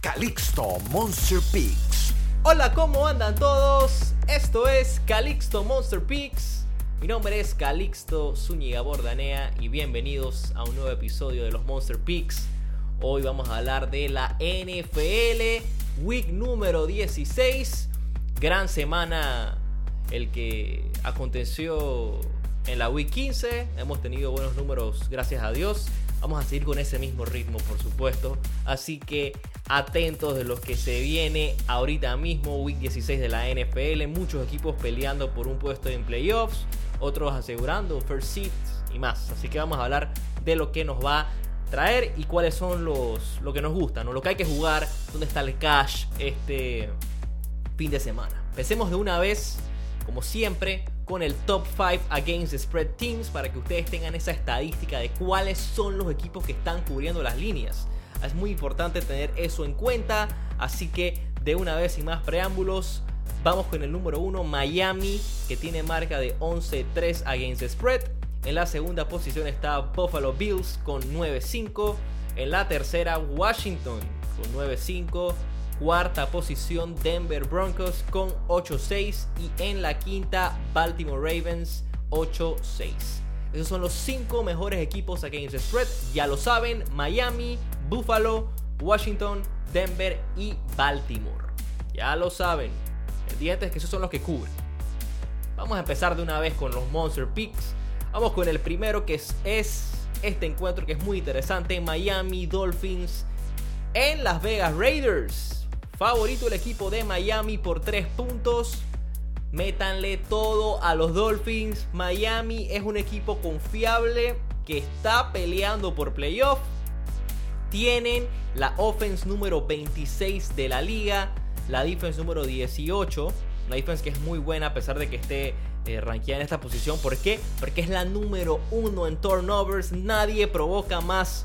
Calixto Monster Peaks. Hola, ¿cómo andan todos? Esto es Calixto Monster Peaks. Mi nombre es Calixto Zúñiga Bordanea y bienvenidos a un nuevo episodio de los Monster Peaks. Hoy vamos a hablar de la NFL, week número 16. Gran semana el que aconteció en la week 15. Hemos tenido buenos números, gracias a Dios. Vamos a seguir con ese mismo ritmo, por supuesto. Así que atentos de lo que se viene ahorita mismo, week 16 de la NFL. Muchos equipos peleando por un puesto en playoffs, otros asegurando first seats y más. Así que vamos a hablar de lo que nos va a traer y cuáles son los lo que nos gusta, lo que hay que jugar, dónde está el cash este fin de semana. Empecemos de una vez, como siempre, con el top 5 against the spread teams para que ustedes tengan esa estadística de cuáles son los equipos que están cubriendo las líneas. Es muy importante tener eso en cuenta, así que de una vez sin más preámbulos, vamos con el número 1 Miami que tiene marca de 11-3 against the spread. En la segunda posición está Buffalo Bills con 9-5. En la tercera Washington con 9-5. Cuarta posición Denver Broncos con 8-6 y en la quinta Baltimore Ravens 8-6. Esos son los 5 mejores equipos against the spread. Ya lo saben, Miami, Buffalo, Washington, Denver y Baltimore. Ya lo saben. El diente es que esos son los que cubren. Vamos a empezar de una vez con los Monster Picks. Vamos con el primero que es este encuentro que es muy interesante. Miami Dolphins en Las Vegas Raiders. Favorito el equipo de Miami por 3 puntos. Métanle todo a los Dolphins. Miami es un equipo confiable que está peleando por playoff. Tienen la offense número 26 de la liga, la defense número 18. Una defense que es muy buena a pesar de que esté eh, en esta posición. ¿Por qué? Porque es la número 1 en turnovers. Nadie provoca más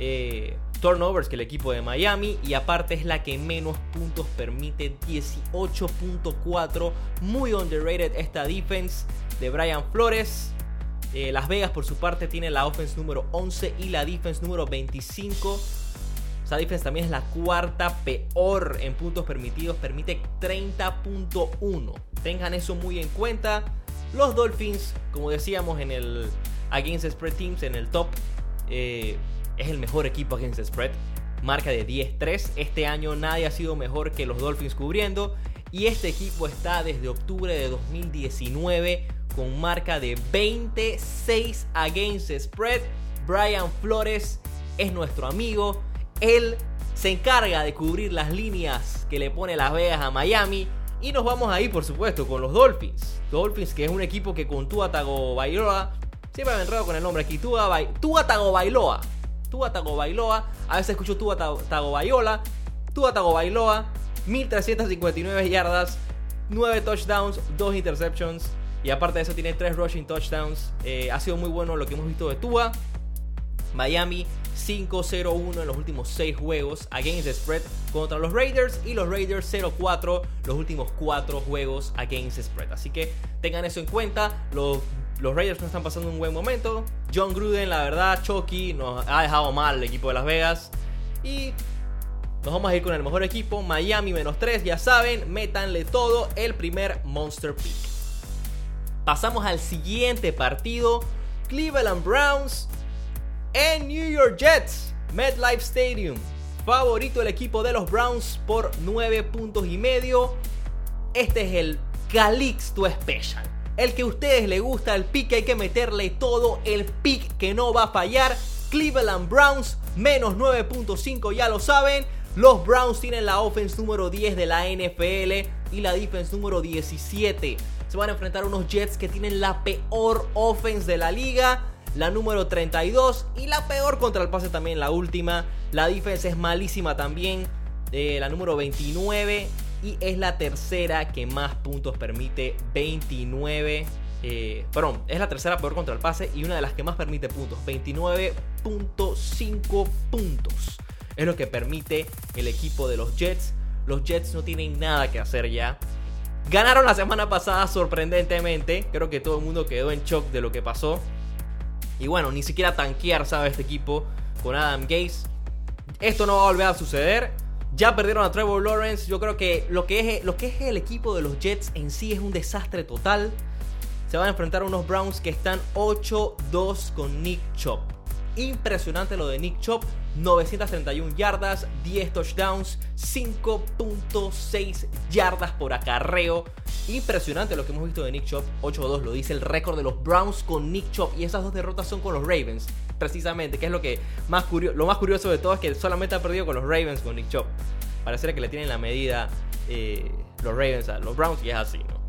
eh, turnovers que el equipo de Miami. Y aparte es la que menos puntos permite. 18.4. Muy underrated esta defense de Brian Flores. Eh, Las Vegas por su parte tiene la offense número 11 y la defense número 25. Esa defense también es la cuarta peor en puntos permitidos. Permite 30.1. Tengan eso muy en cuenta. Los Dolphins, como decíamos en el Against Spread Teams, en el top, eh, es el mejor equipo Against Spread. Marca de 10-3. Este año nadie ha sido mejor que los Dolphins cubriendo. Y este equipo está desde octubre de 2019 con marca de 26 against spread. Brian Flores es nuestro amigo. Él se encarga de cubrir las líneas que le pone Las Vegas a Miami. Y nos vamos ahí, por supuesto, con los Dolphins. Dolphins, que es un equipo que con Tua Tagovailoa. Siempre me enredo con el nombre aquí. Tua, Tua Tagovailoa. Tua Tagovailoa. A veces escucho Tua Tagovailoa. Tua Tagovailoa. 1359 yardas. 9 touchdowns. 2 interceptions. Y aparte de eso tiene 3 rushing touchdowns. Eh, ha sido muy bueno lo que hemos visto de Tua. Miami 5-0-1 en los últimos 6 juegos against the spread contra los Raiders y los Raiders 0-4 los últimos 4 juegos against the spread. Así que tengan eso en cuenta. Los, los Raiders no están pasando un buen momento. John Gruden, la verdad, Chucky nos ha dejado mal el equipo de Las Vegas. Y nos vamos a ir con el mejor equipo. Miami menos 3, ya saben, métanle todo el primer Monster Pick. Pasamos al siguiente partido. Cleveland Browns en New York Jets, MetLife Stadium. Favorito el equipo de los Browns por 9 puntos y medio. Este es el Calixto Special. El que a ustedes les gusta, el pick que hay que meterle todo, el pick que no va a fallar. Cleveland Browns menos 9.5, ya lo saben. Los Browns tienen la offense número 10 de la NFL y la defense número 17. Se van a enfrentar unos Jets que tienen la peor offense de la liga la número 32 y la peor contra el pase también, la última. La defensa es malísima también, eh, la número 29 y es la tercera que más puntos permite, 29. Eh, perdón, es la tercera peor contra el pase y una de las que más permite puntos, 29.5 puntos. Es lo que permite el equipo de los Jets. Los Jets no tienen nada que hacer ya. Ganaron la semana pasada sorprendentemente. Creo que todo el mundo quedó en shock de lo que pasó. Y bueno, ni siquiera tanquear sabe este equipo con Adam Gaze. Esto no va a volver a suceder. Ya perdieron a Trevor Lawrence. Yo creo que lo que es, lo que es el equipo de los Jets en sí es un desastre total. Se van a enfrentar a unos Browns que están 8-2 con Nick Chop. Impresionante lo de Nick Chop. 931 yardas, 10 touchdowns, 5.6 yardas por acarreo. Impresionante lo que hemos visto de Nick Chop. 8-2 lo dice el récord de los Browns con Nick Chop. Y esas dos derrotas son con los Ravens, precisamente. Que es lo que más curioso, lo más curioso de todo es que solamente ha perdido con los Ravens con Nick Chop. Parece que le tienen la medida eh, los Ravens a los Browns y es así, ¿no?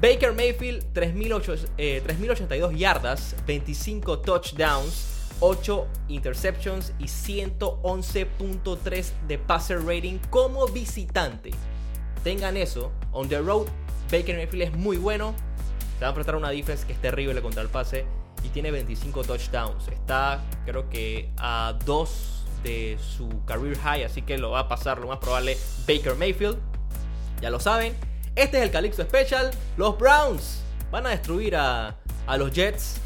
Baker Mayfield, 3.082 eh, yardas, 25 touchdowns. 8 interceptions y 111.3 de passer rating como visitante. Tengan eso, on the road, Baker Mayfield es muy bueno. Se va a enfrentar una defense que es terrible contra el pase y tiene 25 touchdowns. Está, creo que, a 2 de su career high, así que lo va a pasar lo más probable Baker Mayfield. Ya lo saben. Este es el Calixto Special. Los Browns van a destruir a, a los Jets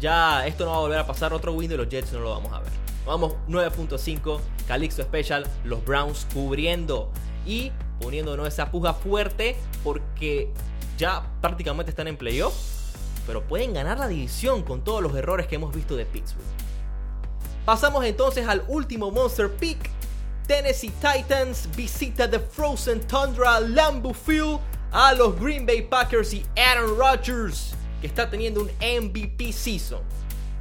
ya esto no va a volver a pasar. Otro win de los Jets no lo vamos a ver. Vamos 9.5. Calixto Special. Los Browns cubriendo y poniéndonos esa puja fuerte. Porque ya prácticamente están en playoff. Pero pueden ganar la división con todos los errores que hemos visto de Pittsburgh. Pasamos entonces al último Monster Peak. Tennessee Titans visita The Frozen Tundra Lambeau Field a los Green Bay Packers y Aaron Rodgers que está teniendo un MVP season.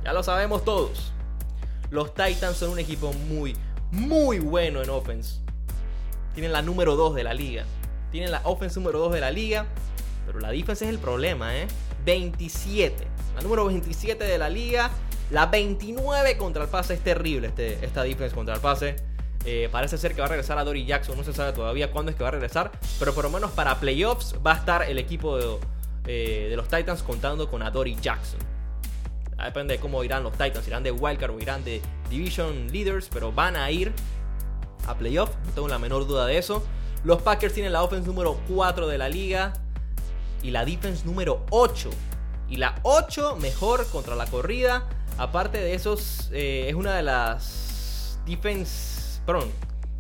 Ya lo sabemos todos. Los Titans son un equipo muy, muy bueno en offense. Tienen la número 2 de la liga. Tienen la offense número 2 de la liga. Pero la defense es el problema, ¿eh? 27. La número 27 de la liga. La 29 contra el pase. Es terrible este, esta defense contra el pase. Eh, parece ser que va a regresar a Dory Jackson. No se sabe todavía cuándo es que va a regresar. Pero por lo menos para playoffs va a estar el equipo de, eh, de los Titans contando con Adoree Jackson. Depende de cómo irán los Titans, irán de Wildcard o irán de Division Leaders, pero van a ir a playoff, no tengo la menor duda de eso. Los Packers tienen la offense número 4 de la liga y la defense número 8. Y la 8 mejor contra la corrida. Aparte de esos, eh, es una de las defense, perdón,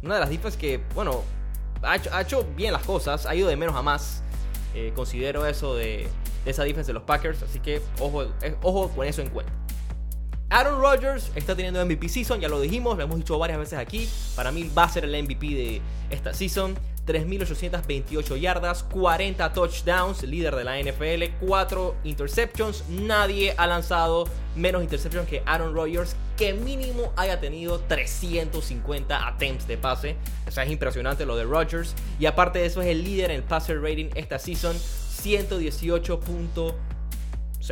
una de las defense que, bueno, ha hecho, ha hecho bien las cosas, ha ido de menos a más. Eh, considero eso de, esa defensa de los Packers, así que ojo, eh, ojo con eso en cuenta. Aaron Rodgers está teniendo MVP season, ya lo dijimos, lo hemos dicho varias veces aquí. Para mí va a ser el MVP de esta season. 3.828 yardas, 40 touchdowns, líder de la NFL, 4 interceptions. Nadie ha lanzado menos interceptions que Aaron Rodgers, mínimo haya tenido 350 attempts de pase. O es impresionante lo de Rodgers. Y aparte de eso, es el líder en el passer rating esta season, 118.0. Es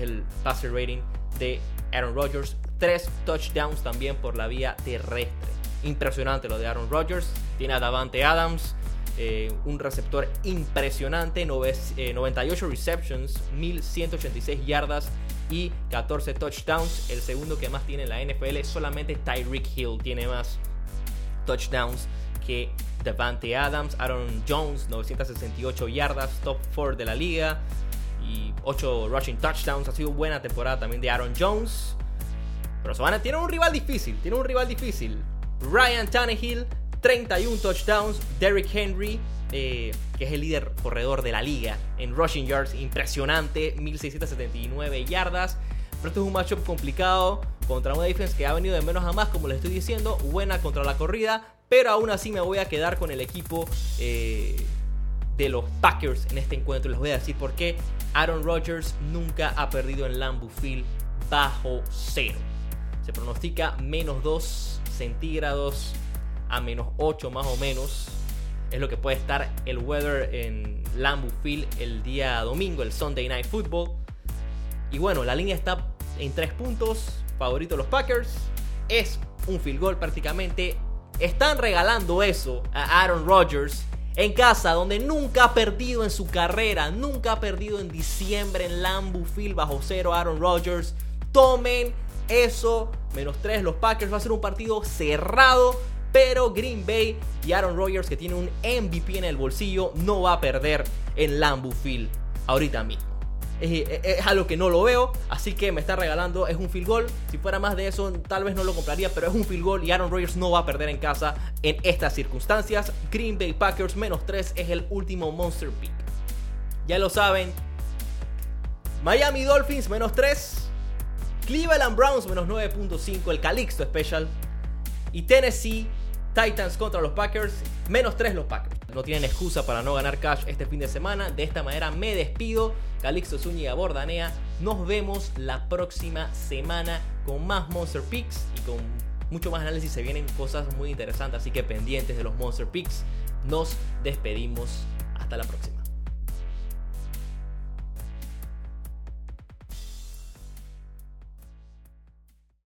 el passer rating de Aaron Rodgers. 3 touchdowns también por la vía terrestre. Impresionante lo de Aaron Rodgers. Tiene a Davante Adams, eh, un receptor impresionante. 98 eh, receptions, 1186 yardas y 14 touchdowns. El segundo que más tiene en la NFL, solamente Tyreek Hill tiene más touchdowns que Davante Adams. Aaron Jones, 968 yardas, top 4 de la liga. Y 8 rushing touchdowns. Ha sido buena temporada también de Aaron Jones. Pero Savannah tiene un rival difícil. Tiene un rival difícil. Ryan Tannehill, 31 touchdowns. Derrick Henry, eh, que es el líder corredor de la liga en rushing yards, impresionante, 1679 yardas. Pero esto es un matchup complicado contra una defense que ha venido de menos a más, como les estoy diciendo. Buena contra la corrida, pero aún así me voy a quedar con el equipo eh, de los Packers en este encuentro. Les voy a decir por qué. Aaron Rodgers nunca ha perdido en Lambeau Field bajo cero. Se pronostica menos 2 centígrados a menos 8 más o menos. Es lo que puede estar el weather en Lambeau Field el día domingo, el Sunday Night Football. Y bueno, la línea está en 3 puntos. Favorito los Packers. Es un field goal prácticamente. Están regalando eso a Aaron Rodgers en casa, donde nunca ha perdido en su carrera. Nunca ha perdido en diciembre en Lambeau Field bajo cero Aaron Rodgers. Tomen eso, menos 3 los Packers. Va a ser un partido cerrado. Pero Green Bay y Aaron Rodgers, que tiene un MVP en el bolsillo, no va a perder en Lambeau Field ahorita mismo. es, algo que no lo veo, así que me está regalando, es un field goal. Si fuera más de eso, tal vez no lo compraría, pero es un field goal y Aaron Rodgers no va a perder en casa en estas circunstancias. Green Bay Packers menos 3 es el último Monster Pick. Ya lo saben. Miami Dolphins menos 3. Cleveland Browns menos 9.5, el Calixto Special. Y Tennessee Titans contra los Packers, menos 3 los Packers. No tienen excusa para no ganar cash este fin de semana. De esta manera me despido. Calixto Zúñiga Bordanea. Nos vemos la próxima semana con más Monster Picks y con mucho más análisis. Se vienen cosas muy interesantes, así que pendientes de los Monster Picks. Nos despedimos. Hasta la próxima.